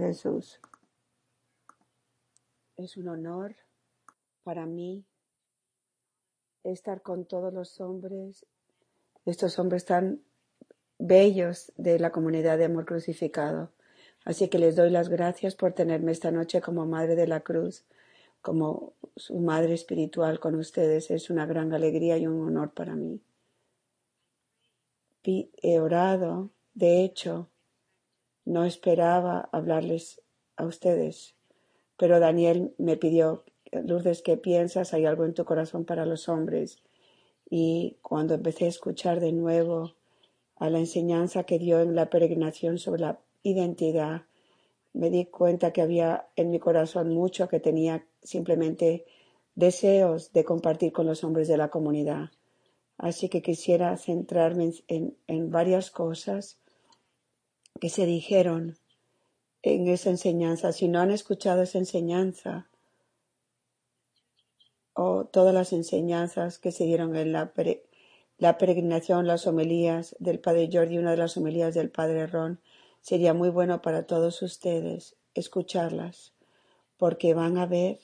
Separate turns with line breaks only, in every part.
Jesús. Es un honor para mí estar con todos los hombres, estos hombres tan bellos de la comunidad de amor crucificado. Así que les doy las gracias por tenerme esta noche como Madre de la Cruz, como su Madre espiritual con ustedes. Es una gran alegría y un honor para mí. He orado, de hecho, no esperaba hablarles a ustedes, pero Daniel me pidió, Lourdes, ¿qué piensas? ¿Hay algo en tu corazón para los hombres? Y cuando empecé a escuchar de nuevo a la enseñanza que dio en la peregrinación sobre la identidad, me di cuenta que había en mi corazón mucho que tenía simplemente deseos de compartir con los hombres de la comunidad. Así que quisiera centrarme en, en varias cosas que se dijeron en esa enseñanza. Si no han escuchado esa enseñanza, o todas las enseñanzas que se dieron en la, la peregrinación, las homilías del Padre Jordi, una de las homilías del Padre Ron, sería muy bueno para todos ustedes escucharlas, porque van a ver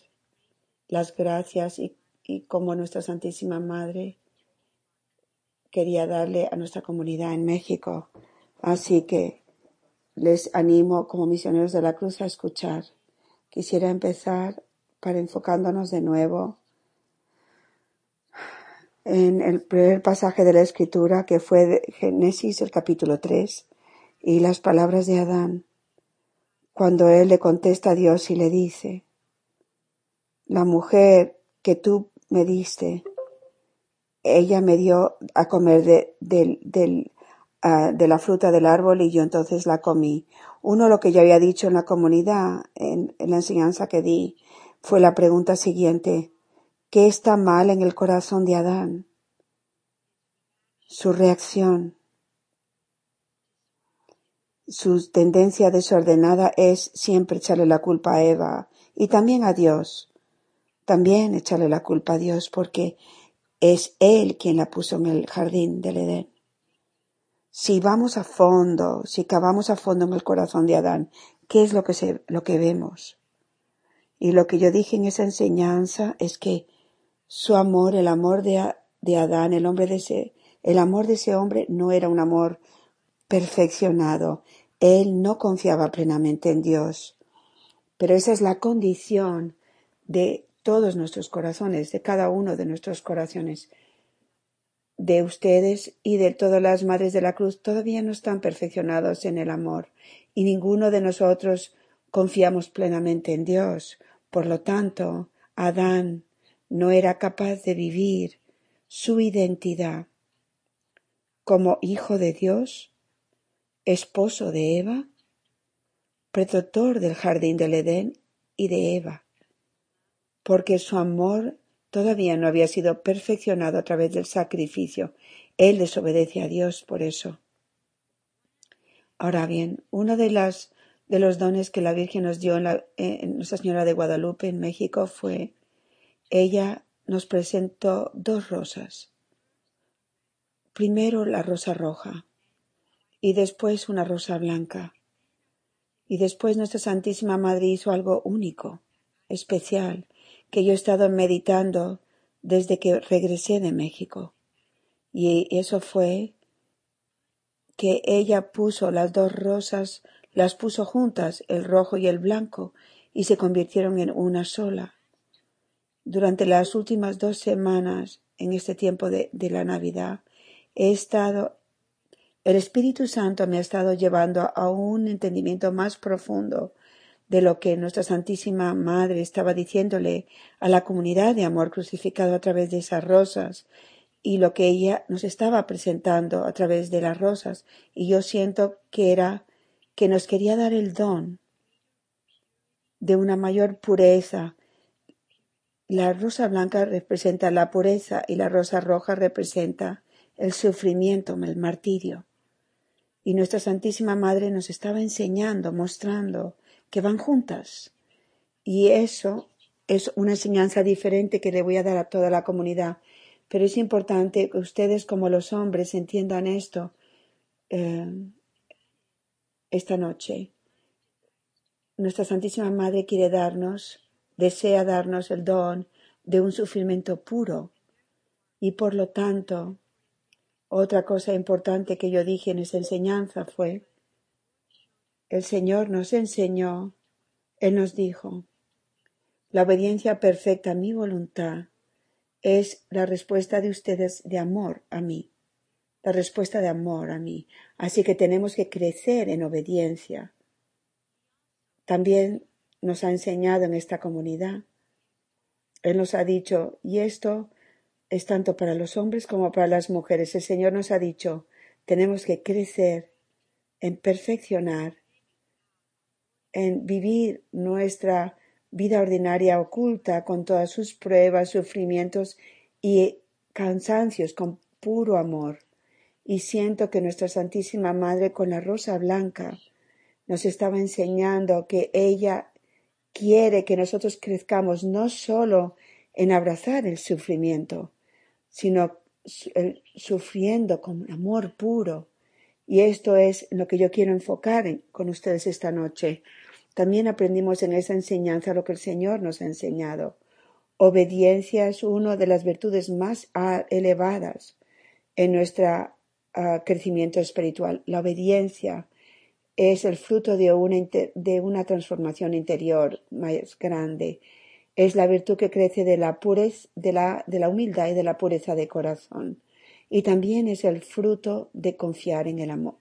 las gracias y, y cómo nuestra Santísima Madre quería darle a nuestra comunidad en México. Así que les animo como misioneros de la cruz a escuchar. Quisiera empezar para enfocándonos de nuevo en el primer pasaje de la escritura que fue de Génesis el capítulo 3 y las palabras de Adán cuando él le contesta a Dios y le dice, la mujer que tú me diste, ella me dio a comer de, del Ah, de la fruta del árbol y yo entonces la comí. Uno lo que yo había dicho en la comunidad, en, la enseñanza que di, fue la pregunta siguiente, ¿qué está mal en el corazón de Adán? Su reacción, su tendencia desordenada es siempre echarle la culpa a Eva y también a Dios. También echarle la culpa a Dios porque es Él quien la puso en el jardín del Edén si vamos a fondo, si cavamos a fondo en el corazón de Adán, ¿qué es lo que, se, lo que vemos? Y lo que yo dije en esa enseñanza es que su amor, el amor de, de Adán, el hombre de ese, el amor de ese hombre no era un amor perfeccionado. Él no confiaba plenamente en Dios. Pero esa es la condición de todos nuestros corazones, de cada uno de nuestros corazones de ustedes y de todas las madres de la cruz todavía no están perfeccionados en el amor y ninguno de nosotros confiamos plenamente en Dios. Por lo tanto, Adán no era capaz de vivir su identidad como hijo de Dios, esposo de Eva, protector del jardín del Edén y de Eva, porque su amor todavía no había sido perfeccionado a través del sacrificio. Él desobedece a Dios por eso. Ahora bien, uno de, las, de los dones que la Virgen nos dio en, la, en Nuestra Señora de Guadalupe en México fue, ella nos presentó dos rosas. Primero la rosa roja y después una rosa blanca. Y después nuestra Santísima Madre hizo algo único, especial, que yo he estado meditando desde que regresé de México. Y eso fue que ella puso las dos rosas, las puso juntas, el rojo y el blanco, y se convirtieron en una sola. Durante las últimas dos semanas, en este tiempo de, la Navidad, he estado, el Espíritu Santo me ha estado llevando a un entendimiento más profundo de lo que nuestra Santísima Madre estaba diciéndole a la comunidad de amor crucificado a través de esas rosas y lo que ella nos estaba presentando a través de las rosas. Y yo siento que era que nos quería dar el don de una mayor pureza. La rosa blanca representa la pureza y la rosa roja representa el sufrimiento, el martirio. Y nuestra Santísima Madre nos estaba enseñando, mostrando que van juntas. Y eso es una enseñanza diferente que le voy a dar a toda la comunidad. Pero es importante que ustedes como los hombres entiendan esto eh, esta noche. nuestra Santísima Madre quiere darnos, desea darnos el don de un sufrimiento puro. Y por lo tanto, otra cosa importante que yo dije en esa enseñanza fue, el Señor nos enseñó, Él nos dijo, la obediencia perfecta a mi voluntad es la respuesta de ustedes de amor a mí, la respuesta de amor a mí. Así que tenemos que crecer en obediencia. También nos ha enseñado en esta comunidad. Él nos ha dicho, y esto es tanto para los hombres como para las mujeres. El Señor nos ha dicho, tenemos que crecer en perfeccionar, en vivir nuestra vida ordinaria oculta con todas sus pruebas, sufrimientos y cansancios con puro amor. Y siento que nuestra Santísima Madre con la rosa blanca nos estaba enseñando que ella quiere que nosotros crezcamos no solo en abrazar el sufrimiento, sino sufriendo con amor puro. Y esto es lo que yo quiero enfocar con ustedes esta noche. También aprendimos en esa enseñanza lo que el Señor nos ha enseñado. Obediencia es una de las virtudes más ah, elevadas en nuestro ah, crecimiento espiritual. La obediencia es el fruto de una, transformación interior más grande. Es la virtud que crece de la, pureza, de, la, de la humildad y de la pureza de corazón. Y también es el fruto de confiar en el amor,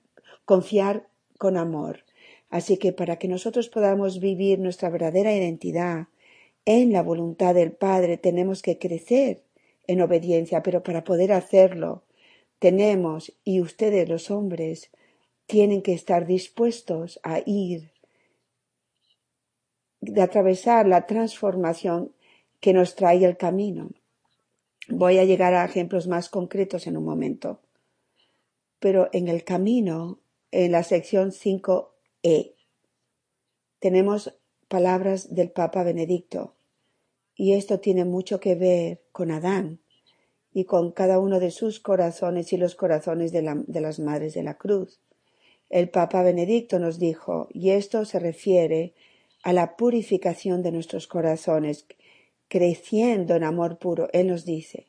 confiar con amor. Así que para que nosotros podamos vivir nuestra verdadera identidad en la voluntad del Padre, tenemos que crecer en obediencia, pero para poder hacerlo, tenemos, y ustedes los hombres, tienen que estar dispuestos a ir, de atravesar la transformación que nos trae el camino. Voy a llegar a ejemplos más concretos en un momento. Pero en el camino, en la sección 5e, tenemos palabras del Papa Benedicto. Y esto tiene mucho que ver con Adán y con cada uno de sus corazones y los corazones de, de las madres de la cruz. El Papa Benedicto nos dijo, y esto se refiere a la purificación de nuestros corazones, creciendo en amor puro. Él nos dice,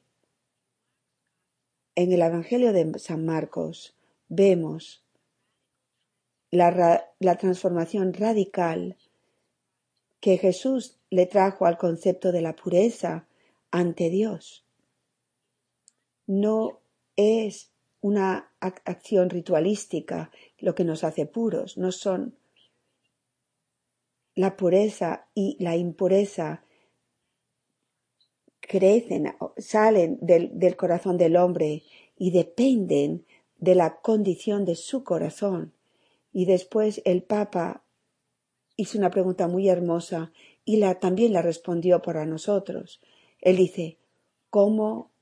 en el Evangelio de San Marcos vemos la, transformación radical que Jesús le trajo al concepto de la pureza ante Dios. No es una acción ritualística lo que nos hace puros, no son la pureza y la impureza crecen, salen del, corazón del hombre y dependen de la condición de su corazón. Y después el Papa hizo una pregunta muy hermosa y la, también la respondió para nosotros. Él dice, ¿cómo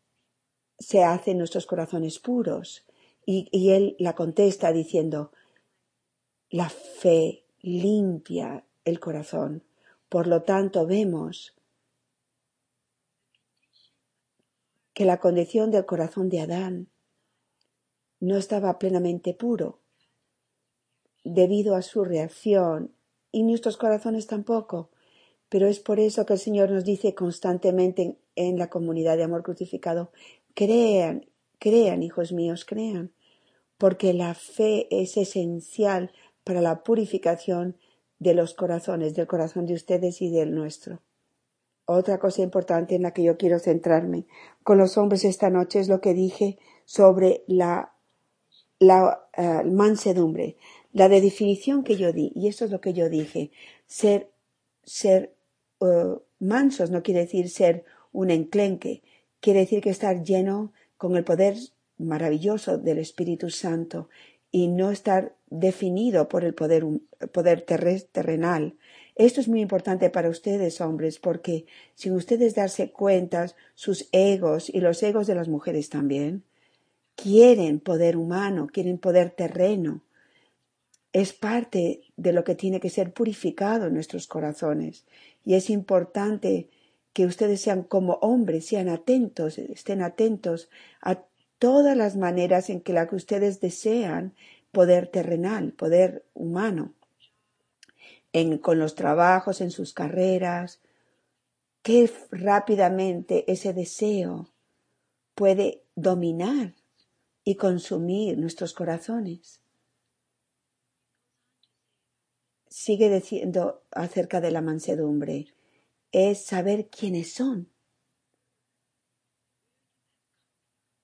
se hacen nuestros corazones puros? Y, él la contesta diciendo, la fe limpia el corazón. Por lo tanto, vemos que la condición del corazón de Adán no estaba plenamente puro debido a su reacción y nuestros corazones tampoco. Pero es por eso que el Señor nos dice constantemente en la comunidad de amor crucificado, crean Crean, hijos míos, crean, porque la fe es esencial para la purificación de los corazones, del corazón de ustedes y del nuestro. Otra cosa importante en la que yo quiero centrarme con los hombres esta noche es lo que dije sobre la, la eh, mansedumbre, la de definición que yo di, y eso es lo que yo dije. Ser, ser eh, mansos no quiere decir ser un enclenque, quiere decir que estar lleno con el poder maravilloso del Espíritu Santo y no estar definido por el poder, poder terrenal. Esto es muy importante para ustedes, hombres, porque sin ustedes darse cuenta, sus egos y los egos de las mujeres también quieren poder humano, quieren poder terreno. Es parte de lo que tiene que ser purificado en nuestros corazones. Y es importante que ustedes sean como hombres, sean atentos, estén atentos a todas las maneras en que la que ustedes desean poder terrenal, poder humano. en, con los trabajos, en sus carreras, qué rápidamente ese deseo puede dominar y consumir nuestros corazones. Sigue diciendo acerca de la mansedumbre, es saber quiénes son,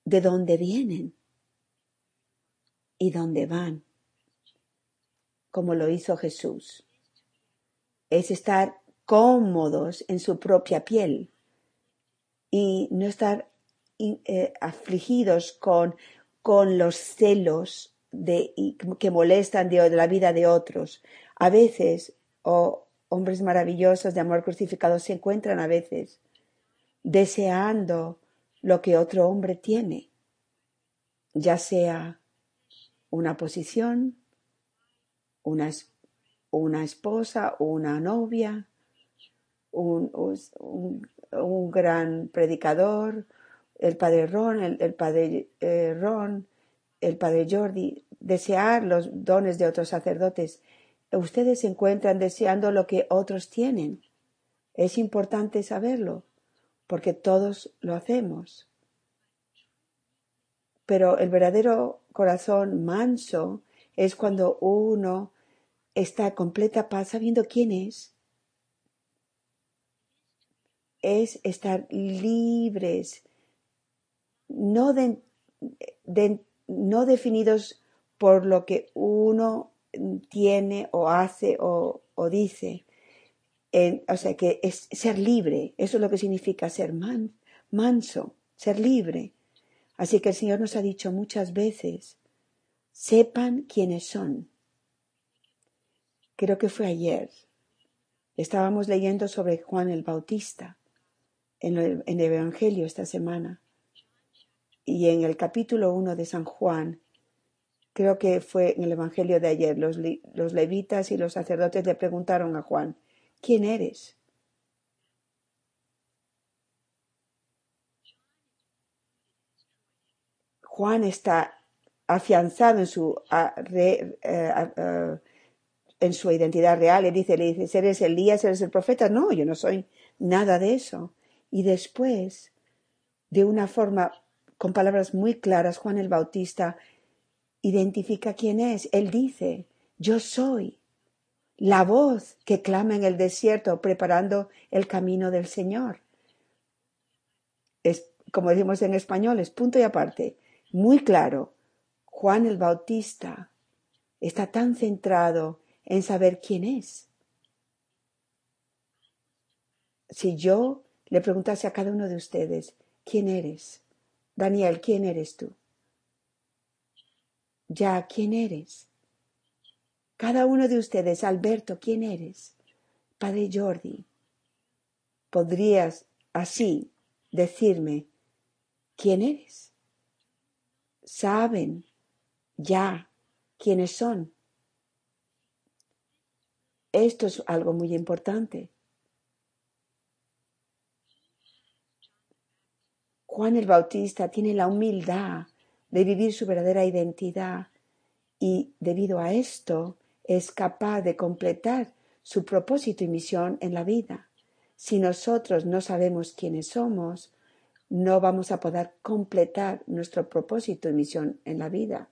de dónde vienen y dónde van, como lo hizo Jesús. Es estar cómodos en su propia piel y no estar eh, afligidos con, con los celos de, que molestan de, la vida de otros. A veces, o hombres maravillosos de amor crucificado se encuentran a veces deseando lo que otro hombre tiene, ya sea una posición, una, esposa, una novia, un, gran predicador, el padre Ron, el, padre eh, Ron, el padre Jordi, desear los dones de otros sacerdotes. Ustedes se encuentran deseando lo que otros tienen. Es importante saberlo, porque todos lo hacemos. Pero el verdadero corazón manso es cuando uno está en completa paz sabiendo quién es. Es estar libres no, no definidos por lo que uno tiene o hace o, dice. o sea, que es ser libre, eso es lo que significa ser manso, ser libre. Así que el Señor nos ha dicho muchas veces, sepan quiénes son. Creo que fue ayer. Estábamos leyendo sobre Juan el Bautista en el Evangelio esta semana. Y en el capítulo 1 de San Juan, creo que fue en el Evangelio de ayer, los, levitas y los sacerdotes le preguntaron a Juan, ¿quién eres? Juan está afianzado en su, eh, en su identidad real. Le dice, le dice, ¿eres Elías, eres el profeta? No, yo no soy nada de eso. Y después, de una forma con palabras muy claras, Juan el Bautista identifica quién es. Él dice, yo soy la voz que clama en el desierto preparando el camino del Señor. Es, como decimos en español, es punto y aparte, muy claro. Juan el Bautista está tan centrado en saber quién es. Si yo le preguntase a cada uno de ustedes, ¿quién eres? Daniel, ¿quién eres tú? Ya, ¿quién eres? Cada uno de ustedes, Alberto, ¿quién eres? Padre Jordi, ¿podrías así decirme quién eres? Saben ya quiénes son. Esto es algo muy importante. Juan el Bautista tiene la humildad de vivir su verdadera identidad y debido a esto es capaz de completar su propósito y misión en la vida. Si nosotros no sabemos quiénes somos, no vamos a poder completar nuestro propósito y misión en la vida.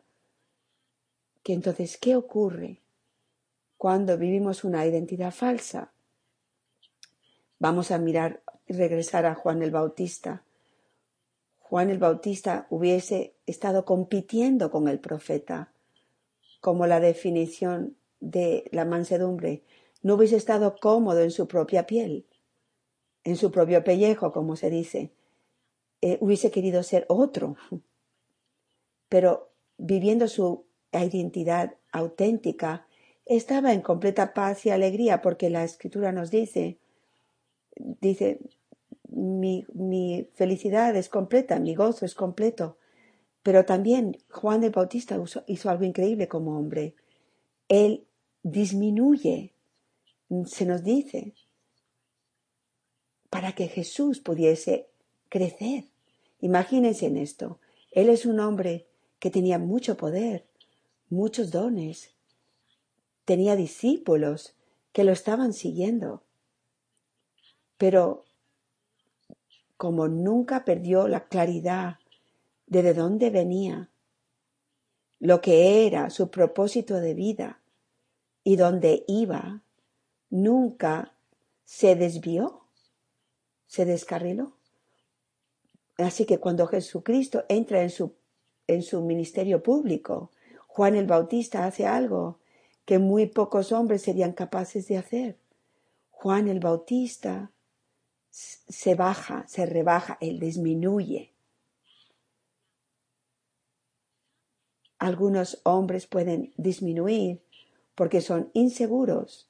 Que entonces, ¿qué ocurre cuando vivimos una identidad falsa? Vamos a mirar y regresar a Juan el Bautista. Juan el Bautista hubiese estado compitiendo con el profeta, como la definición de la mansedumbre, no hubiese estado cómodo en su propia piel, en su propio pellejo, como se dice, eh, hubiese querido ser otro, pero viviendo su identidad auténtica, estaba en completa paz y alegría porque la escritura nos dice, dice, mi, felicidad es completa, mi gozo es completo. Pero también Juan el Bautista hizo algo increíble como hombre. Él disminuye, se nos dice, para que Jesús pudiese crecer. Imagínense en esto. Él es un hombre que tenía mucho poder, muchos dones, tenía discípulos que lo estaban siguiendo. Pero como nunca perdió la claridad de de dónde venía, lo que era su propósito de vida y dónde iba, nunca se desvió, se descarriló. Así que cuando Jesucristo entra en su, en su ministerio público, Juan el Bautista hace algo que muy pocos hombres serían capaces de hacer. Juan el Bautista se baja, se rebaja, él disminuye. Algunos hombres pueden disminuir porque son inseguros.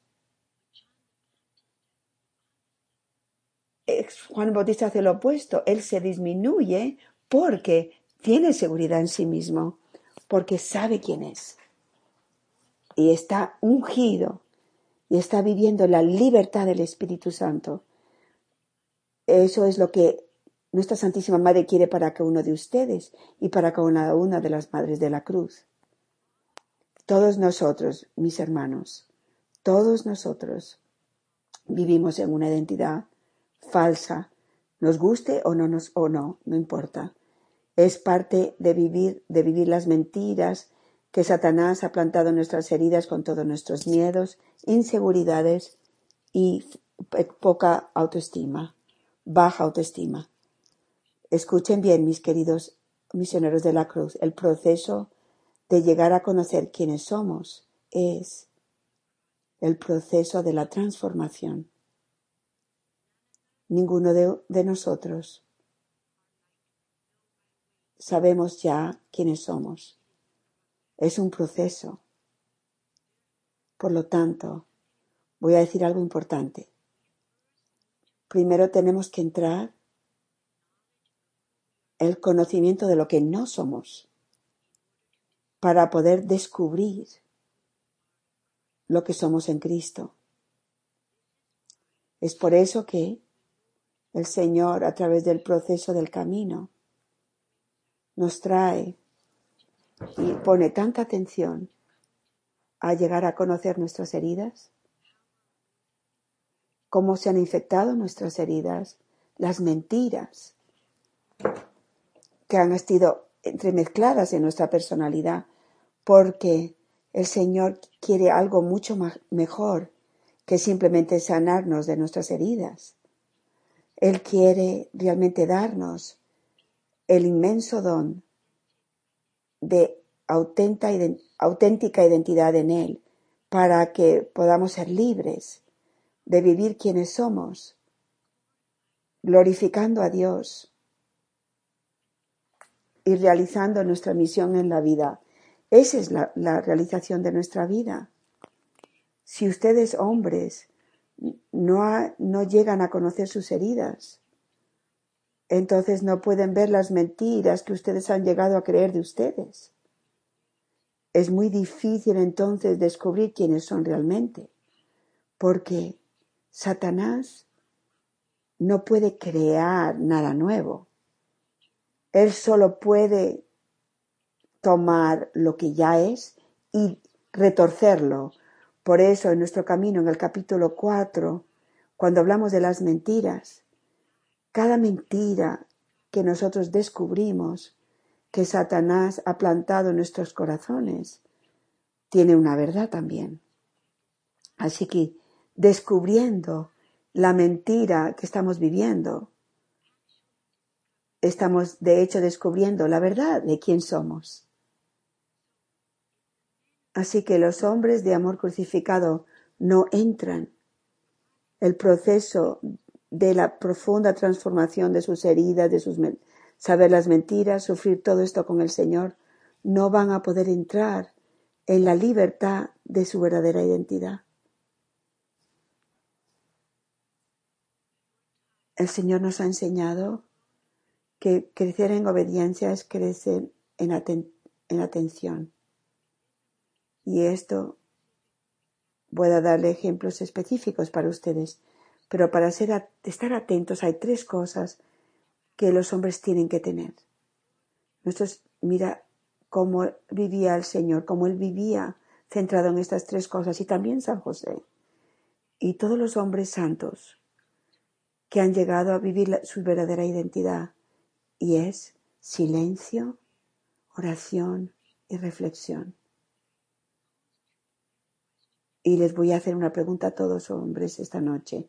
Juan Bautista hace lo opuesto, él se disminuye porque tiene seguridad en sí mismo, porque sabe quién es. Y está ungido y está viviendo la libertad del Espíritu Santo. Eso es lo que nuestra Santísima Madre quiere para cada uno de ustedes y para cada una de las Madres de la Cruz. Todos nosotros, mis hermanos, todos nosotros vivimos en una identidad falsa, nos guste o no nos o no, no importa. Es parte de vivir de vivir las mentiras que Satanás ha plantado en nuestras heridas con todos nuestros miedos, inseguridades y poca autoestima baja autoestima. Escuchen bien, mis queridos misioneros de la cruz, el proceso de llegar a conocer quiénes somos es el proceso de la transformación. Ninguno de, nosotros sabemos ya quiénes somos. Es un proceso. Por lo tanto, voy a decir algo importante primero tenemos que entrar el conocimiento de lo que no somos para poder descubrir lo que somos en Cristo. Es por eso que el Señor, a través del proceso del camino, nos trae y pone tanta atención a llegar a conocer nuestras heridas, cómo se han infectado nuestras heridas, las mentiras que han estado entremezcladas en nuestra personalidad, porque el Señor quiere algo mucho mejor que simplemente sanarnos de nuestras heridas. Él quiere realmente darnos el inmenso don de auténtica identidad en Él para que podamos ser libres de vivir quienes somos, glorificando a Dios y realizando nuestra misión en la vida. Esa es la, realización de nuestra vida. Si ustedes hombres no, no llegan a conocer sus heridas, entonces no pueden ver las mentiras que ustedes han llegado a creer de ustedes. Es muy difícil entonces descubrir quiénes son realmente, porque Satanás no puede crear nada nuevo. Él solo puede tomar lo que ya es y retorcerlo. Por eso en nuestro camino, en el capítulo 4, cuando hablamos de las mentiras, cada mentira que nosotros descubrimos que Satanás ha plantado en nuestros corazones, tiene una verdad también. Así que descubriendo la mentira que estamos viviendo. Estamos, de hecho, descubriendo la verdad de quién somos. Así que los hombres de amor crucificado no entran. El proceso de la profunda transformación de sus heridas, de sus saber las mentiras, sufrir todo esto con el Señor, no van a poder entrar en la libertad de su verdadera identidad. El Señor nos ha enseñado que crecer en obediencia es crecer en, atención. Y esto voy a darle ejemplos específicos para ustedes, pero para estar atentos hay tres cosas que los hombres tienen que tener. Nuestros, mira cómo vivía el Señor, cómo Él vivía centrado en estas tres cosas y también San José. y todos los hombres santos que han llegado a vivir su verdadera identidad y es silencio, oración y reflexión. Y les voy a hacer una pregunta a todos hombres esta noche.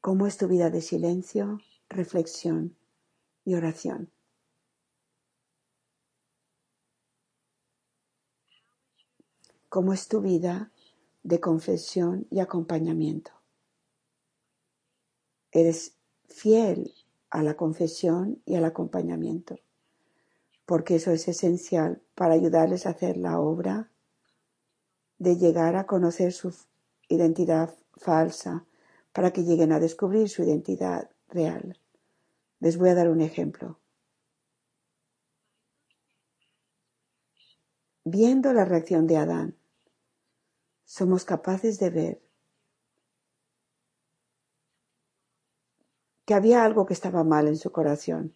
¿Cómo es tu vida de silencio, reflexión y oración? ¿Cómo es tu vida de confesión y acompañamiento? ¿Eres fiel a la confesión y al acompañamiento? Porque eso es esencial para ayudarles a hacer la obra de llegar a conocer su identidad falsa para que lleguen a descubrir su identidad real. Les voy a dar un ejemplo. Viendo la reacción de Adán, somos capaces de ver que había algo que estaba mal en su corazón.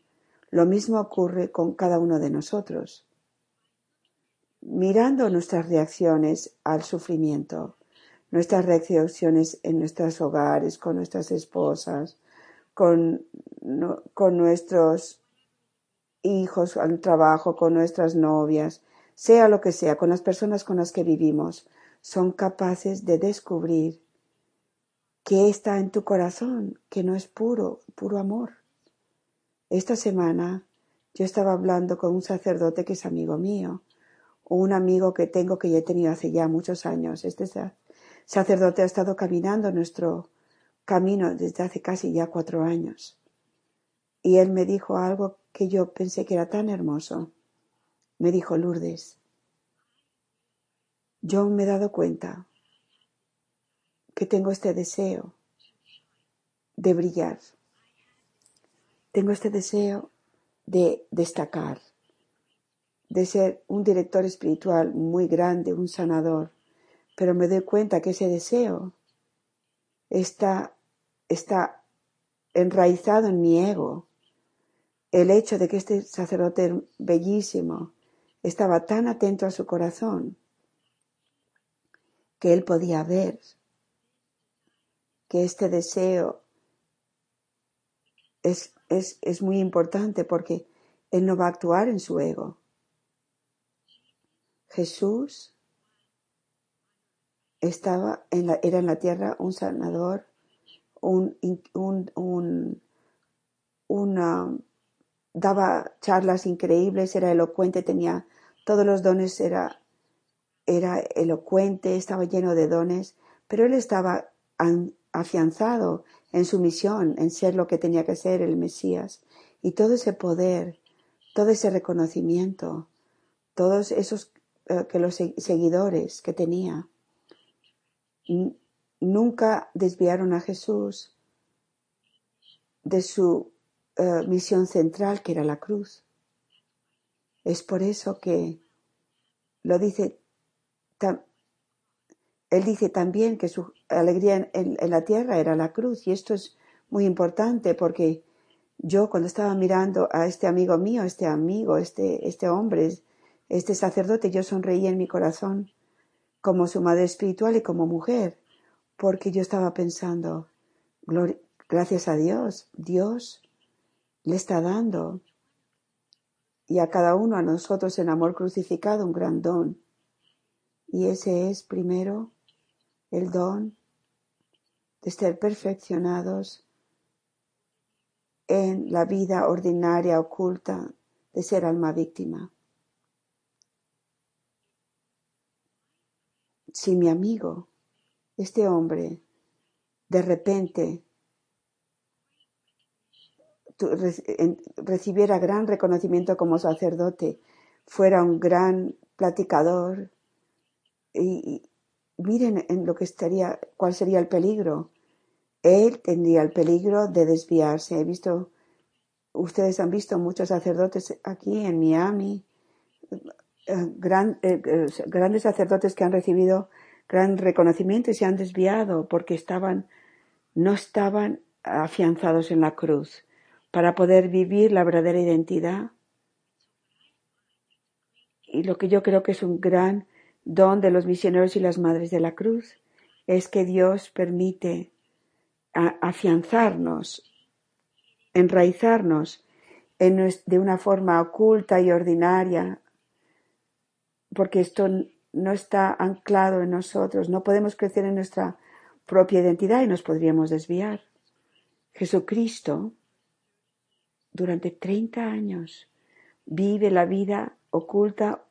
Lo mismo ocurre con cada uno de nosotros. Mirando nuestras reacciones al sufrimiento, nuestras reacciones en nuestros hogares, con nuestras esposas, con, con nuestros hijos al trabajo, con nuestras novias, sea lo que sea, con las personas con las que vivimos, son capaces de descubrir qué está en tu corazón, que no es puro, puro amor. Esta semana yo estaba hablando con un sacerdote que es amigo mío, o un amigo que tengo que ya he tenido hace ya muchos años. Este sacerdote ha estado caminando nuestro camino desde hace casi ya cuatro años. Y él me dijo algo que yo pensé que era tan hermoso. Me dijo, Lourdes, yo me he dado cuenta que tengo este deseo de brillar. Tengo este deseo de destacar, de ser un director espiritual muy grande, un sanador, pero me doy cuenta que ese deseo está, está enraizado en mi ego. El hecho de que este sacerdote bellísimo estaba tan atento a su corazón que él podía ver que este deseo es, es, es muy importante porque él no va a actuar en su ego. Jesús estaba en la, era en la tierra un sanador, un, un, una, daba charlas increíbles, era elocuente, tenía todos los dones, era, era elocuente, estaba lleno de dones, pero él estaba afianzado en su misión, en ser lo que tenía que ser el Mesías. Y todo ese poder, todo ese reconocimiento, todos esos eh, que los seguidores que tenía, nunca desviaron a Jesús de su eh, misión central, que era la cruz. Es por eso que lo dice, él dice también que su alegría en, la tierra era la cruz, y esto es muy importante porque yo cuando estaba mirando a este amigo mío, este amigo, este, este hombre, este sacerdote, yo sonreí en mi corazón como su madre espiritual y como mujer, porque yo estaba pensando, gracias a Dios, Dios le está dando y a cada uno, a nosotros en amor crucificado, un gran don. Y ese es primero el don de ser perfeccionados en la vida ordinaria oculta de ser alma víctima. si mi amigo, este hombre, de repente recibiera gran reconocimiento como sacerdote, fuera un gran platicador, y, miren en lo que estaría, cuál sería el peligro. Él tendría el peligro de desviarse. He visto, ustedes han visto muchos sacerdotes aquí en Miami, eh, gran, eh, eh, grandes sacerdotes que han recibido gran reconocimiento y se han desviado porque estaban, no estaban afianzados en la cruz para poder vivir la verdadera identidad. Y lo que yo creo que es un gran don de los misioneros y las madres de la cruz es que Dios permite afianzarnos, enraizarnos de una forma oculta y ordinaria, porque esto no está anclado en nosotros, no podemos crecer en nuestra propia identidad y nos podríamos desviar. Jesucristo, durante 30 años, vive la vida oculta,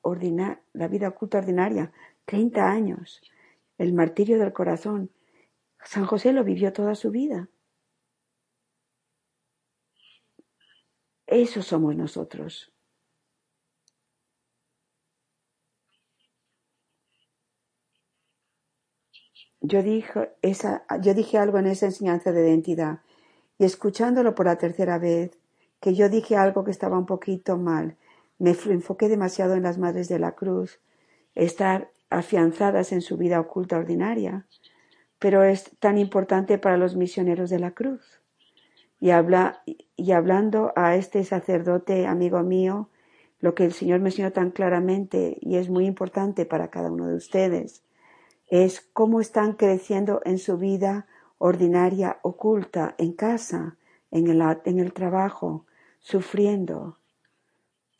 la vida oculta ordinaria, 30 años, el martirio del corazón. San José lo vivió toda su vida. Eso somos nosotros. Yo dije, esa, yo dije algo en esa enseñanza de identidad y escuchándolo por la tercera vez, que yo dije algo que estaba un poquito mal, me enfoqué demasiado en las madres de la cruz, estar afianzadas en su vida oculta ordinaria, pero es tan importante para los misioneros de la cruz. Y, habla, y hablando a este sacerdote, amigo mío, lo que el Señor me enseñó tan claramente y es muy importante para cada uno de ustedes, es cómo están creciendo en su vida ordinaria, oculta, en casa, en el, en el trabajo, sufriendo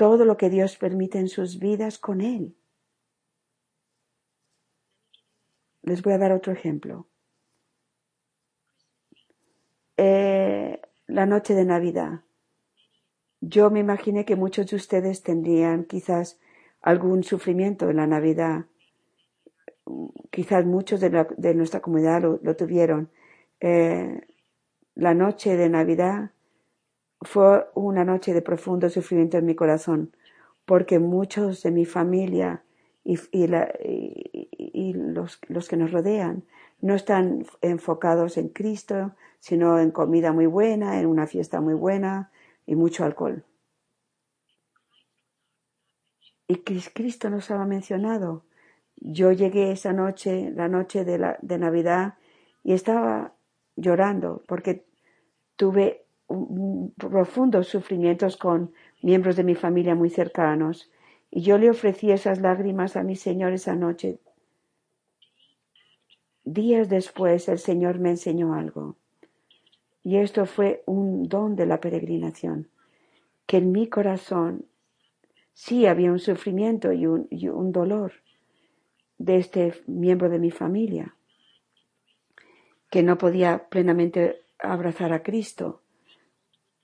todo lo que Dios permite en sus vidas con Él. Les voy a dar otro ejemplo. Eh, la noche de Navidad. Yo me imaginé que muchos de ustedes tendrían quizás algún sufrimiento en la Navidad. Quizás muchos de, nuestra comunidad lo, tuvieron. Eh, la noche de Navidad fue una noche de profundo sufrimiento en mi corazón, porque muchos de mi familia y, los, que nos rodean no están enfocados en Cristo, sino en comida muy buena, en una fiesta muy buena y mucho alcohol. Y Cristo nos ha mencionado. Yo llegué esa noche, la noche de, la, de Navidad, y estaba llorando porque tuve profundos sufrimientos con miembros de mi familia muy cercanos. Y yo le ofrecí esas lágrimas a mi Señor esa noche. Días después el Señor me enseñó algo. Y esto fue un don de la peregrinación, que en mi corazón sí había un sufrimiento y un, y un dolor de este miembro de mi familia, que no podía plenamente abrazar a Cristo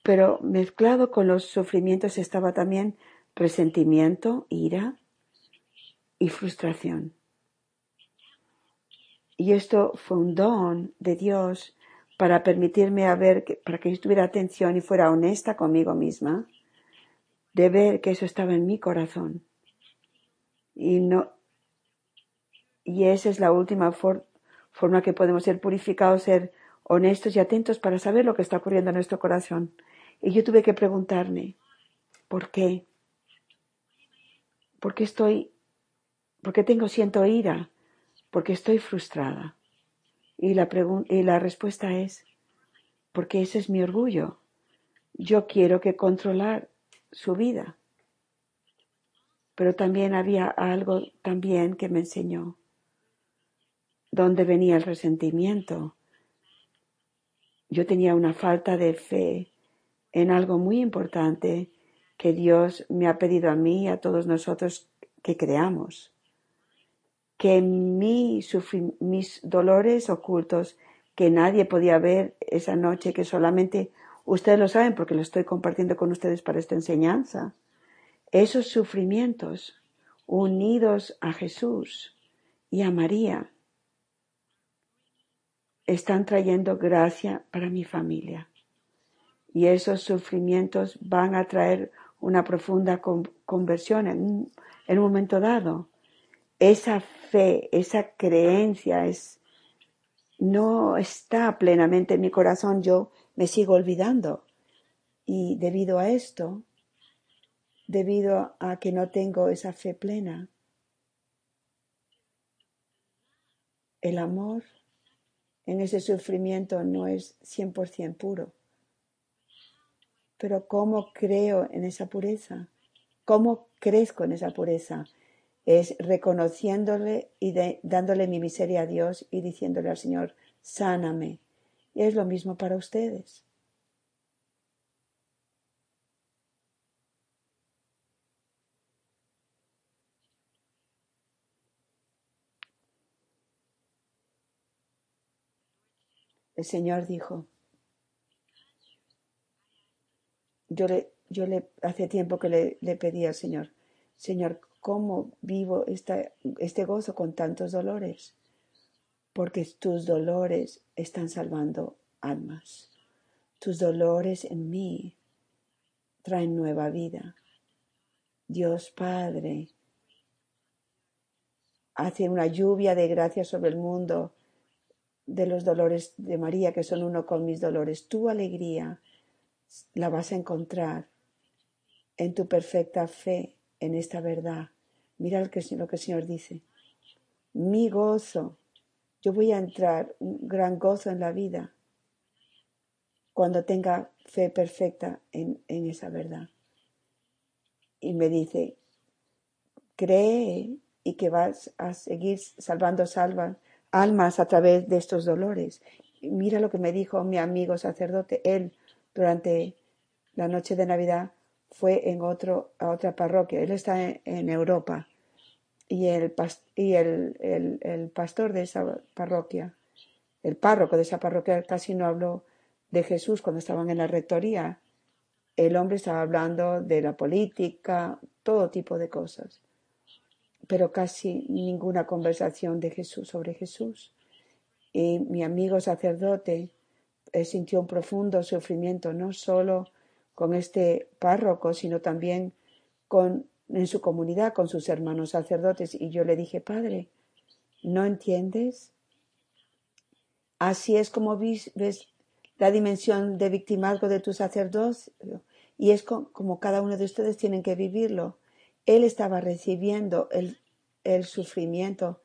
pero mezclado con los sufrimientos estaba también resentimiento, ira y frustración. Y esto fue un don de Dios para permitirme a ver, para que yo tuviera atención y fuera honesta conmigo misma, de ver que eso estaba en mi corazón. Y no, y esa es la última forma que podemos ser purificados, ser honestos y atentos para saber lo que está ocurriendo en nuestro corazón. Y yo tuve que preguntarme, ¿por qué? ¿Por qué estoy, por qué tengo, siento ira? Porque estoy frustrada. Y la, y la respuesta es, porque ese es mi orgullo. Yo quiero que controlar su vida. Pero también había algo también que me enseñó. ¿Dónde venía el resentimiento? Yo tenía una falta de fe en algo muy importante que Dios me ha pedido a mí y a todos nosotros que creamos. Que mi mis dolores ocultos que nadie podía ver esa noche, que solamente ustedes lo saben porque lo estoy compartiendo con ustedes para esta enseñanza, esos sufrimientos unidos a Jesús y a María están trayendo gracia para mi familia y esos sufrimientos van a traer una profunda conversión en un, en un momento dado. Esa fe, esa creencia es, no está plenamente en mi corazón, yo me sigo olvidando. Y debido a esto, debido a que no tengo esa fe plena, el amor en ese sufrimiento no es 100% puro. Pero ¿cómo creo en esa pureza? ¿Cómo crezco en esa pureza? es reconociéndole y dándole mi miseria a Dios y diciéndole al Señor, sáname. Y es lo mismo para ustedes. El Señor dijo, yo le, yo le, hace tiempo que le, le pedí al Señor, Señor, ¿cómo vivo esta, este gozo con tantos dolores? Porque tus dolores están salvando almas. Tus dolores en mí traen nueva vida. Dios Padre hace una lluvia de gracia sobre el mundo de los dolores de María, que son uno con mis dolores. Tu alegría la vas a encontrar en tu perfecta fe en esta verdad. Mira lo que, el Señor dice. Mi gozo, yo voy a entrar un gran gozo en la vida cuando tenga fe perfecta en, en esa verdad. Y me dice, cree y que vas a seguir salvando salva, almas a través de estos dolores. Mira lo que me dijo mi amigo sacerdote. Él, durante la noche de Navidad, fue en otro, a otra parroquia. Él está en, Europa. Y, el, y el, el- el pastor de esa parroquia, el párroco de esa parroquia, casi no habló de Jesús cuando estaban en la rectoría. El hombre estaba hablando de la política, todo tipo de cosas pero casi ninguna conversación de Jesús sobre Jesús. Y mi amigo sacerdote eh, sintió un profundo sufrimiento, no solo con este párroco, sino también con, en su comunidad, con sus hermanos sacerdotes. Y yo le dije, Padre, ¿no entiendes? Así es como ves la dimensión de victimazgo de tu sacerdocio. Y es co- como cada uno de ustedes tienen que vivirlo. Él estaba recibiendo el, el sufrimiento.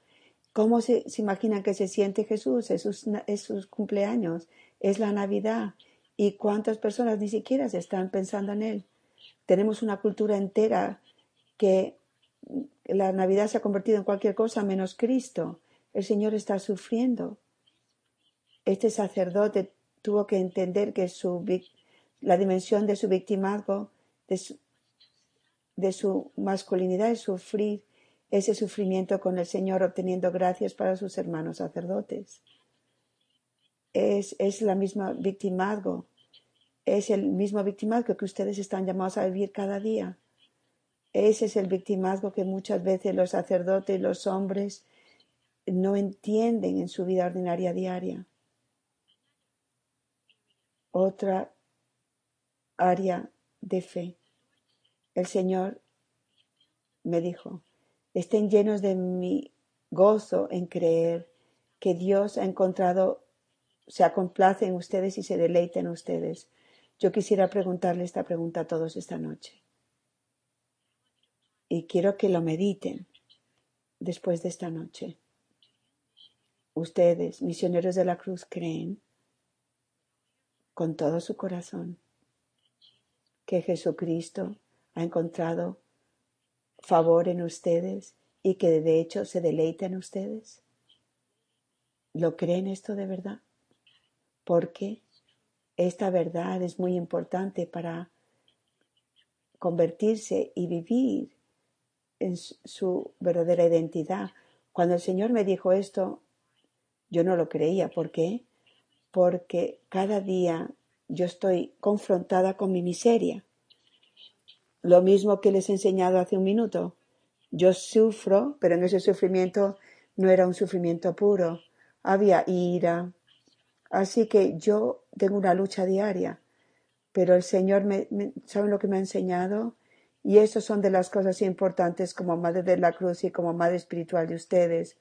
¿Cómo se, se imaginan que se siente Jesús? Es sus, cumpleaños, es la Navidad. ¿Y cuántas personas ni siquiera se están pensando en Él? Tenemos una cultura entera que la Navidad se ha convertido en cualquier cosa menos Cristo. El Señor está sufriendo. Este sacerdote tuvo que entender que la dimensión de su victimazgo, de su, de su masculinidad es sufrir ese sufrimiento con el Señor, obteniendo gracias para sus hermanos sacerdotes. Es, es la misma victimazgo, es el mismo victimazgo que ustedes están llamados a vivir cada día. Ese es el victimazgo que muchas veces los sacerdotes los hombres no entienden en su vida ordinaria diaria. Otra área de fe. El Señor me dijo, estén llenos de mi gozo en creer que Dios ha encontrado, se complace en ustedes y se deleita en ustedes. Yo quisiera preguntarle esta pregunta a todos esta noche. Y quiero que lo mediten después de esta noche. Ustedes, misioneros de la cruz, creen con todo su corazón que Jesucristo ha encontrado favor en ustedes y que de hecho se deleita en ustedes? ¿Lo creen esto de verdad? Porque esta verdad es muy importante para convertirse y vivir en su- verdadera identidad. Cuando el Señor me dijo esto, yo no lo creía. ¿Por qué? Porque cada día yo estoy confrontada con mi miseria. Lo mismo que les he enseñado hace un minuto. Yo sufro, pero en ese sufrimiento no era un sufrimiento puro. Había ira. Así que yo tengo una lucha diaria. Pero el Señor, me, ¿saben lo que me ha enseñado? Y eso son de las cosas importantes como Madre de la Cruz y como Madre Espiritual de ustedes.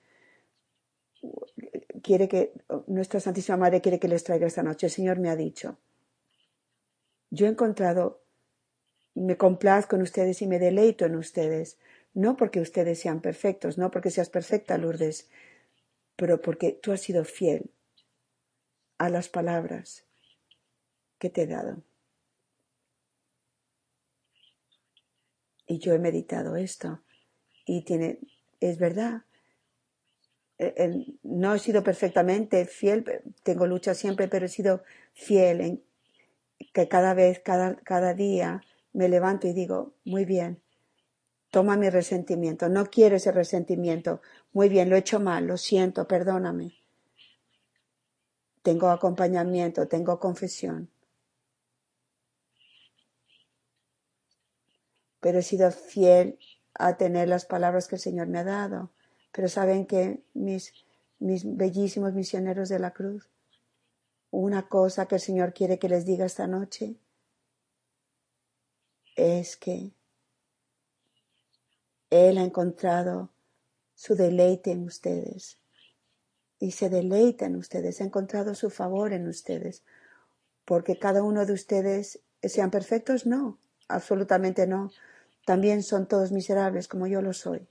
Quiere que, nuestra Santísima Madre quiere que les traiga esta noche. El Señor me ha dicho, yo he encontrado me complazco en ustedes y me deleito en ustedes, no porque ustedes sean perfectos, no porque seas perfecta, Lourdes, pero porque tú has sido fiel a las palabras que te he dado. Y yo he meditado esto y tiene, es verdad. Eh, no he sido perfectamente fiel, tengo lucha siempre, pero he sido fiel en que cada vez, cada, cada día me levanto y digo, muy bien, toma mi resentimiento, no quiero ese resentimiento, muy bien, lo he hecho mal, lo siento, perdóname. Tengo acompañamiento, tengo confesión. Pero he sido fiel a tener las palabras que el Señor me ha dado. Pero saben que mis, mis bellísimos misioneros de la cruz, una cosa que el Señor quiere que les diga esta noche es que Él ha encontrado su deleite en ustedes y se deleita en ustedes, ha encontrado su favor en ustedes, porque cada uno de ustedes sean perfectos, no, absolutamente no. También son todos miserables como yo lo soy.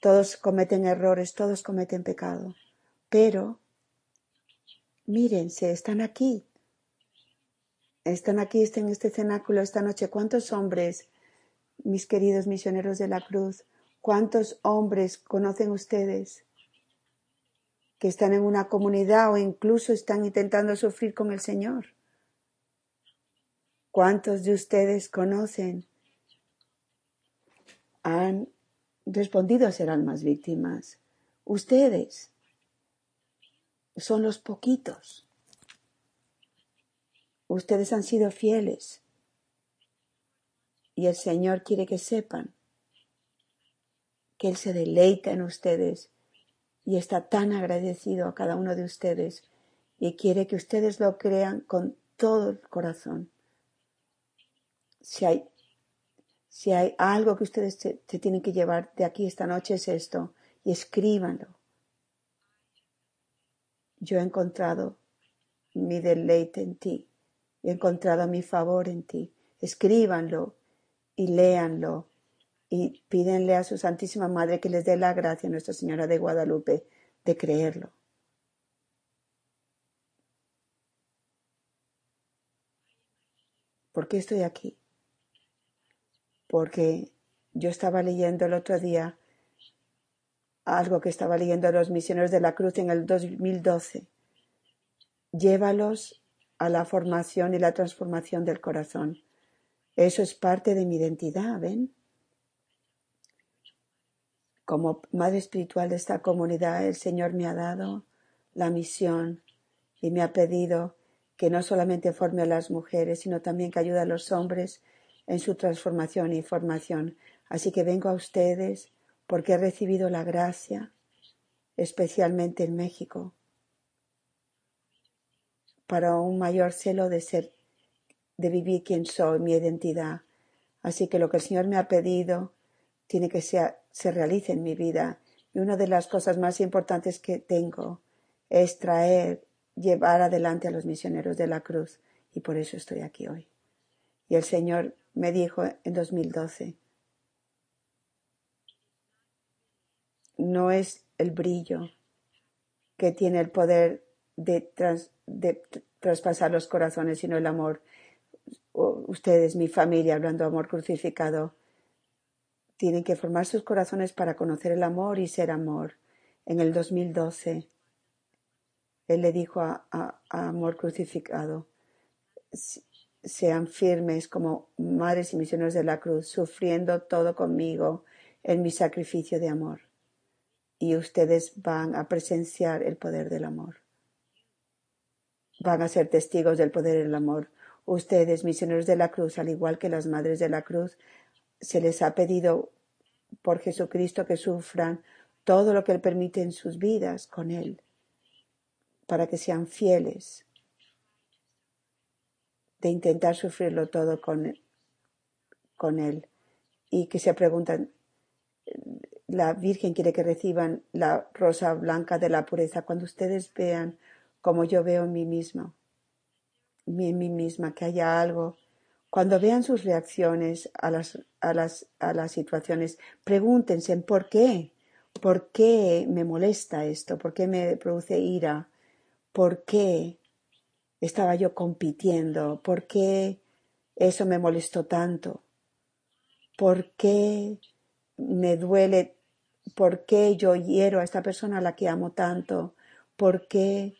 Todos cometen errores, todos cometen pecado. Pero, mírense, están aquí. Están aquí, están en este cenáculo esta noche. ¿Cuántos hombres, mis queridos misioneros de la cruz, cuántos hombres conocen ustedes que están en una comunidad o incluso están intentando sufrir con el Señor? ¿Cuántos de ustedes conocen, han respondido a ser almas víctimas. Ustedes son los poquitos. Ustedes han sido fieles. Y el Señor quiere que sepan que Él se deleita en ustedes y está tan agradecido a cada uno de ustedes y quiere que ustedes lo crean con todo el corazón. Si hay si hay algo que ustedes se, tienen que llevar de aquí esta noche es esto, y escríbanlo. Yo he encontrado mi deleite en ti, he encontrado mi favor en ti. Escríbanlo y léanlo y pídenle a su Santísima Madre que les dé la gracia a Nuestra Señora de Guadalupe de creerlo. ¿Por qué estoy aquí? porque yo estaba leyendo el otro día algo que estaba leyendo los misioneros de la cruz en el 2012. Llévalos a la formación y la transformación del corazón. Eso es parte de mi identidad, ¿ven? Como madre espiritual de esta comunidad, el Señor me ha dado la misión y me ha pedido que no solamente forme a las mujeres, sino también que ayude a los hombres en su transformación y formación. Así que vengo a ustedes porque he recibido la gracia, especialmente en México, para un mayor celo de ser, de vivir quien soy, mi identidad. Así que lo que el Señor me ha pedido tiene que ser, se realice en mi vida. Y una de las cosas más importantes que tengo es traer, llevar adelante a los misioneros de la cruz. Y por eso estoy aquí hoy. Y el Señor me dijo en 2012. No es el brillo que tiene el poder de, traspasar los corazones, sino el amor. Ustedes, mi familia, hablando de amor crucificado, tienen que formar sus corazones para conocer el amor y ser amor. En el 2012, él le dijo a, a Amor crucificado, sean firmes como madres y misioneros de la cruz, sufriendo todo conmigo en mi sacrificio de amor. Y ustedes van a presenciar el poder del amor. Van a ser testigos del poder del amor. Ustedes, misioneros de la cruz, al igual que las madres de la cruz, se les ha pedido por Jesucristo que sufran todo lo que Él permite en sus vidas con Él, para que sean fieles de intentar sufrirlo todo con, con Él y que se preguntan, la Virgen quiere que reciban la rosa blanca de la pureza cuando ustedes vean como yo veo en mí misma, en mí misma, que haya algo. Cuando vean sus reacciones a las, a las, a las situaciones, pregúntense por qué, por qué me molesta esto, por qué me produce ira, por qué estaba yo compitiendo? ¿Por qué eso me molestó tanto? ¿Por qué me duele por qué yo hiero a esta persona a la que amo tanto, por qué,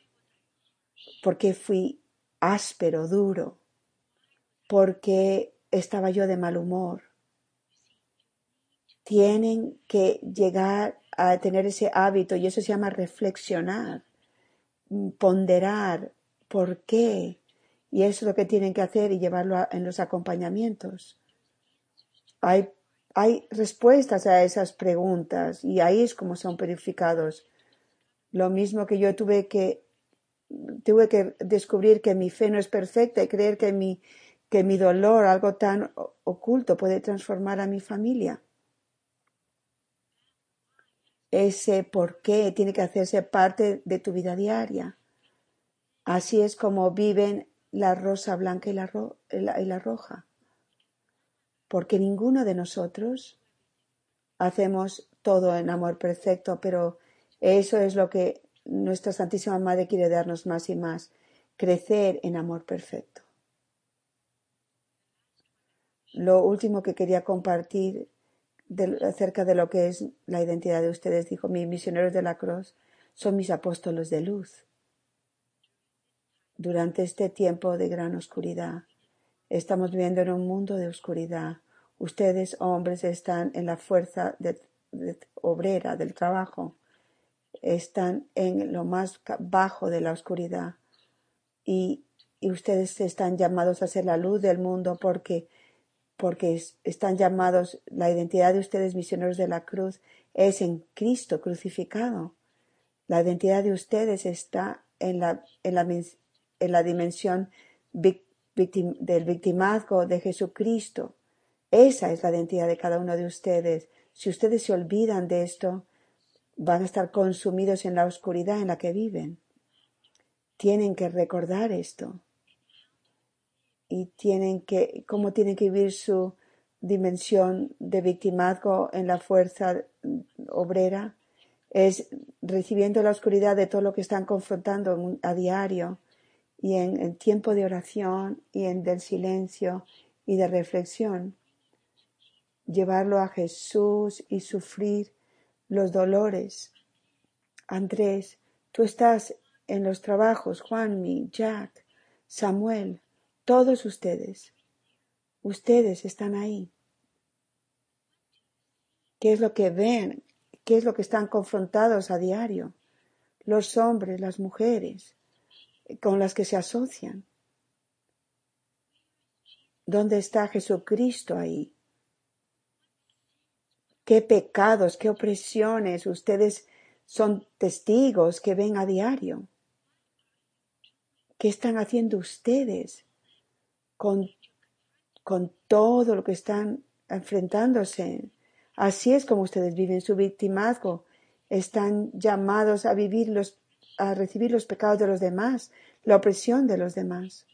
por qué fui áspero, duro, por qué estaba yo de mal humor. Tienen que llegar a tener ese hábito y eso se llama reflexionar, ponderar por qué. Y eso es lo que tienen que hacer y llevarlo en los acompañamientos. Hay hay respuestas a esas preguntas y ahí es como son purificados. Lo mismo que yo tuve que tuve que descubrir que mi fe no es perfecta y creer que mi, que mi dolor, algo tan oculto, puede transformar a mi familia. Ese por qué tiene que hacerse parte de tu vida diaria. Así es como viven la rosa blanca y la, y la roja porque ninguno de nosotros hacemos todo en amor perfecto, pero eso es lo que nuestra Santísima Madre quiere darnos más y más, crecer en amor perfecto. Lo último que quería compartir acerca de lo que es la identidad de ustedes, dijo, mis misioneros de la cruz son mis apóstolos de luz. Durante este tiempo de gran oscuridad, Estamos viviendo en un mundo de oscuridad. Ustedes, hombres, están en la fuerza obrera del trabajo. Están en lo más bajo de la oscuridad. Y, ustedes están llamados a ser la luz del mundo porque, porque están llamados, la identidad de ustedes, misioneros de la cruz, es en Cristo crucificado. La identidad de ustedes está en la, en la, en la dimensión del victimazgo de Jesucristo. Esa es la identidad de cada uno de ustedes. Si ustedes se olvidan de esto, van a estar consumidos en la oscuridad en la que viven. Tienen que recordar esto. Y tienen que, cómo tienen que vivir su dimensión de victimazgo en la fuerza obrera, es recibiendo la oscuridad de todo lo que están confrontando a diario y en el tiempo de oración y en del silencio y de reflexión, llevarlo a Jesús y sufrir los dolores. Andrés, tú estás en los trabajos, Juanmi, Jack, Samuel, todos ustedes. Ustedes están ahí. ¿Qué es lo que ven? ¿Qué es lo que están confrontados a diario? Los hombres, las mujeres, con las que se asocian. ¿Dónde está Jesucristo ahí? ¿Qué pecados, qué opresiones ustedes son testigos que ven a diario? ¿Qué están haciendo ustedes con, con todo lo que están enfrentándose? Así es como ustedes viven su victimazgo. Están llamados a vivir los a recibir los pecados de los demás, la opresión de los demás.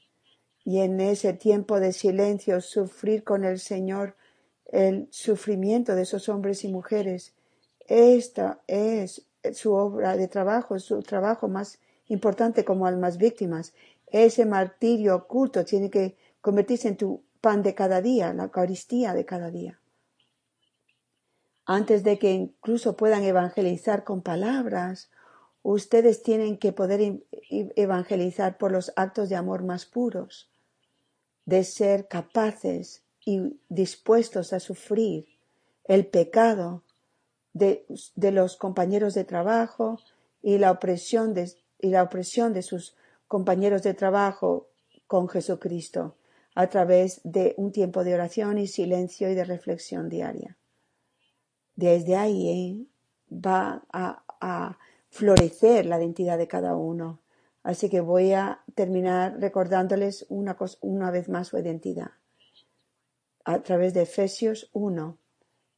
Y en ese tiempo de silencio sufrir con el Señor el sufrimiento de esos hombres y mujeres. Esta es su obra de trabajo, su trabajo más importante como almas víctimas. Ese martirio oculto tiene que convertirse en tu pan de cada día, la Eucaristía de cada día. Antes de que incluso puedan evangelizar con palabras Ustedes tienen que poder evangelizar por los actos de amor más puros, de ser capaces y dispuestos a sufrir el pecado de, los compañeros de trabajo y la, opresión de, y la opresión de sus compañeros de trabajo con Jesucristo a través de un tiempo de oración y silencio y de reflexión diaria. Desde ahí ¿eh? va a florecer la identidad de cada uno. Así que voy a terminar recordándoles una, una vez más su identidad. A través de Efesios 1,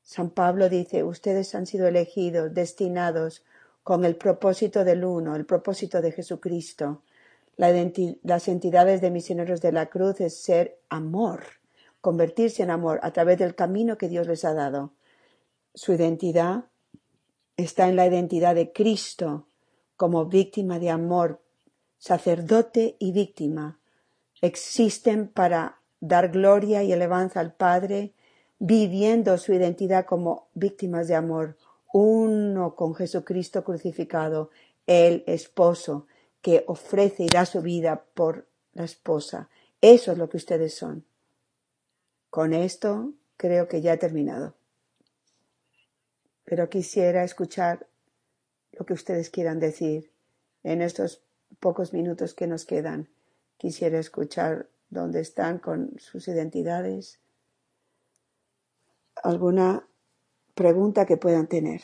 San Pablo dice, ustedes han sido elegidos, destinados con el propósito del uno, el propósito de Jesucristo. las entidades de misioneros de la cruz es ser amor, convertirse en amor a través del camino que Dios les ha dado. Su identidad está en la identidad de Cristo como víctima de amor, sacerdote y víctima. Existen para dar gloria y elevanza al Padre viviendo su identidad como víctimas de amor, uno con Jesucristo crucificado, el esposo que ofrece y da su vida por la esposa. Eso es lo que ustedes son. Con esto creo que ya he terminado. Pero quisiera escuchar lo que ustedes quieran decir en estos pocos minutos que nos quedan. Quisiera escuchar dónde están con sus identidades, alguna pregunta que puedan tener.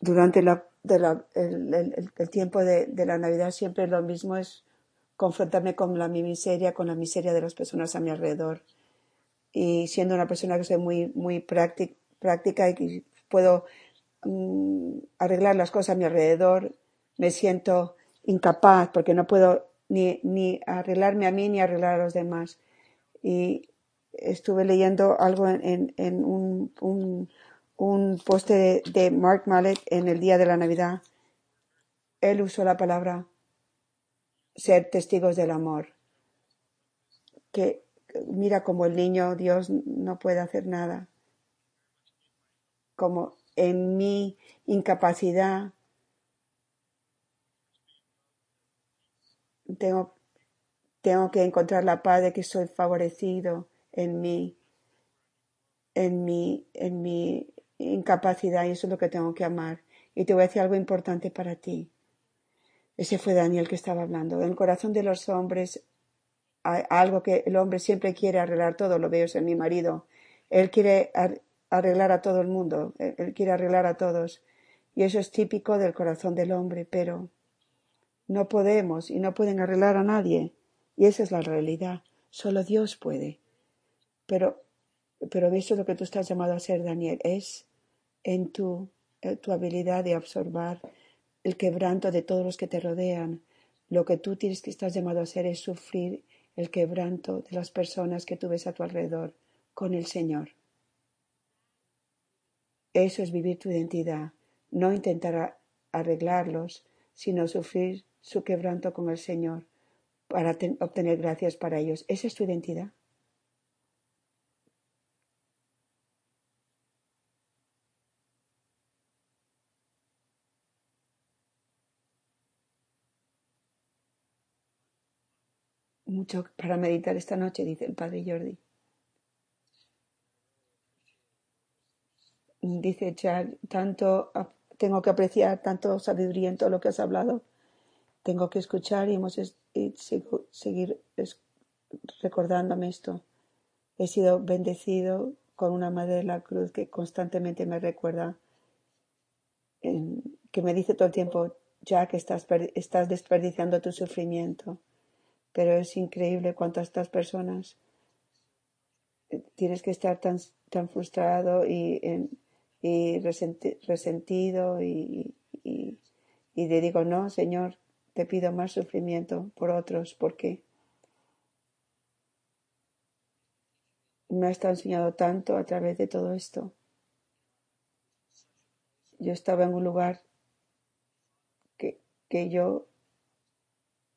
Durante la, el, tiempo de, la Navidad siempre lo mismo es confrontarme con la, mi miseria, con la miseria de las personas a mi alrededor. Y siendo una persona que soy muy, muy práctica y que puedo mm, arreglar las cosas a mi alrededor, me siento incapaz porque no puedo ni, ni arreglarme a mí ni arreglar a los demás. Y estuve leyendo algo en, un, un, un, poste de, Mark Mallet en el día de la Navidad. Él usó la palabra ser testigos del amor. Que mira como el niño Dios no puede hacer nada. Como en mi incapacidad tengo, tengo que encontrar la paz de que soy favorecido en mi, en mi, en mi incapacidad y eso es lo que tengo que amar. Y te voy a decir algo importante para ti. Ese fue Daniel que estaba hablando. En el corazón de los hombres algo que el hombre siempre quiere arreglar todo. Lo veo en mi marido. Él quiere arreglar a todo el mundo. Él quiere arreglar a todos. Y eso es típico del corazón del hombre. Pero no podemos y no pueden arreglar a nadie. Y esa es la realidad. Solo Dios puede. Pero, pero eso es lo que tú estás llamado a hacer, Daniel. Es en tu, tu habilidad de absorber el quebranto de todos los que te rodean. Lo que tú tienes que estás llamado a hacer es sufrir el quebranto de las personas que tú ves a tu alrededor con el Señor. Eso es vivir tu identidad, no intentar arreglarlos, sino sufrir su quebranto con el Señor para obtener gracias para ellos. Esa es tu identidad. Mucho para meditar esta noche, dice el padre Jordi. Dice Char, tanto tengo que apreciar tanto sabiduría en todo lo que has hablado tengo que escuchar y, hemos seguir recordándome esto. He sido bendecido con una madre de la cruz que constantemente me recuerda, que me dice todo el tiempo, que estás, estás desperdiciando tu sufrimiento. Pero es increíble cuántas estas personas eh, tienes que estar tan, tan frustrado y, y resentido y, y, le digo, no, Señor, te pido más sufrimiento por otros porque me has enseñado tanto a través de todo esto. Yo estaba en un lugar que, que yo,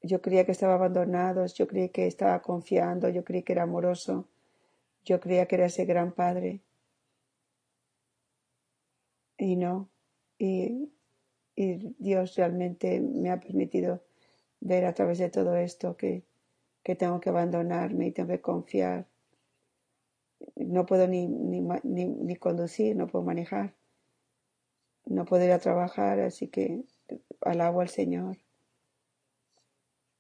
yo creía que estaba abandonado, yo creía que estaba confiando, yo creía que era amoroso, yo creía que era ese gran padre. Y no, y y Dios realmente me ha permitido ver a través de todo esto que, que tengo que abandonarme y tengo que confiar. No puedo ni, ni, ni, conducir, no puedo manejar, no puedo ir a trabajar, así que alabo al Señor.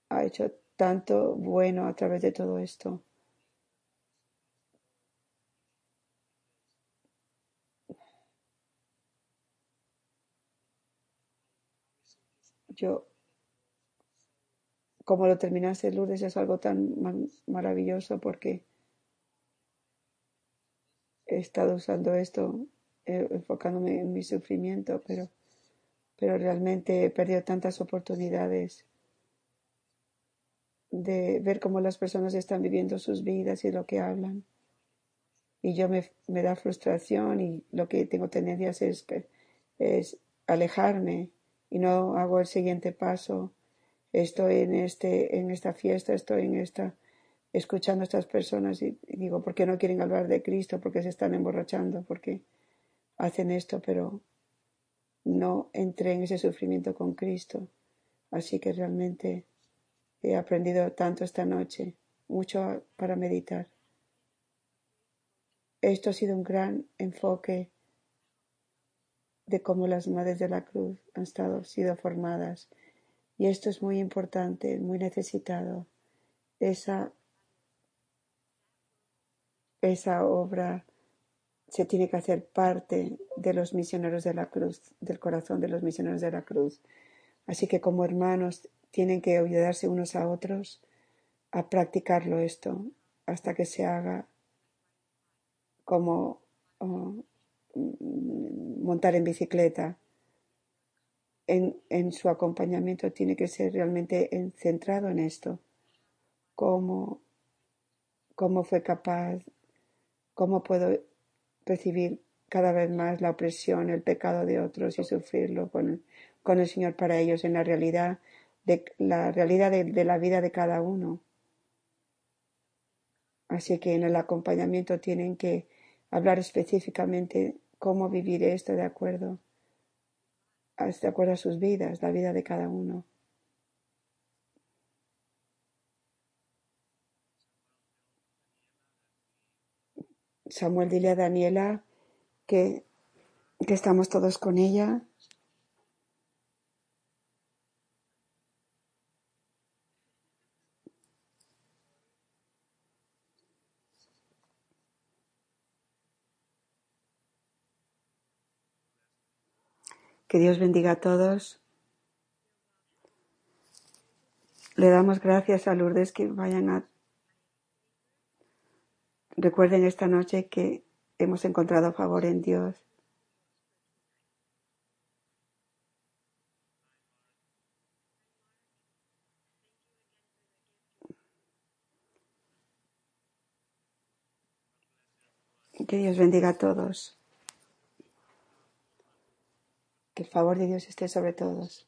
Ha hecho tanto bueno a través de todo esto. Yo, como lo terminaste Lourdes, es algo tan maravilloso porque he estado usando esto, eh, enfocándome en mi sufrimiento, pero, pero realmente he perdido tantas oportunidades de ver cómo las personas están viviendo sus vidas y lo que hablan. Y yo me, me da frustración y lo que tengo tendencia a hacer es, es alejarme y no hago el siguiente paso. Estoy en este, en esta fiesta, estoy en esta, escuchando a estas personas y, digo, ¿por qué no quieren hablar de Cristo? Porque se están emborrachando, porque hacen esto, pero no entré en ese sufrimiento con Cristo. Así que realmente he aprendido tanto esta noche, mucho para meditar. Esto ha sido un gran enfoque de cómo las madres de la cruz han estado, sido formadas. Y esto es muy importante, muy necesitado. Esa, esa obra se tiene que hacer parte de los misioneros de la cruz, del corazón de los misioneros de la cruz. Así que como hermanos tienen que ayudarse unos a otros a practicarlo esto hasta que se haga como oh, montar en bicicleta. En, en, su acompañamiento tiene que ser realmente centrado en esto. Cómo, cómo fue capaz, cómo puedo recibir cada vez más la opresión, el pecado de otros y sufrirlo con, con el Señor para ellos en la realidad de la realidad de la vida de cada uno. Así que en el acompañamiento tienen que hablar específicamente cómo vivir esto de acuerdo, de acuerdo a sus vidas, la vida de cada uno. Samuel, dile a Daniela que, que estamos todos con ella. Que Dios bendiga a todos. Le damos gracias a Lourdes que vayan a Recuerden esta noche que hemos encontrado favor en Dios. Que Dios bendiga a todos. Que el favor de Dios esté sobre todos.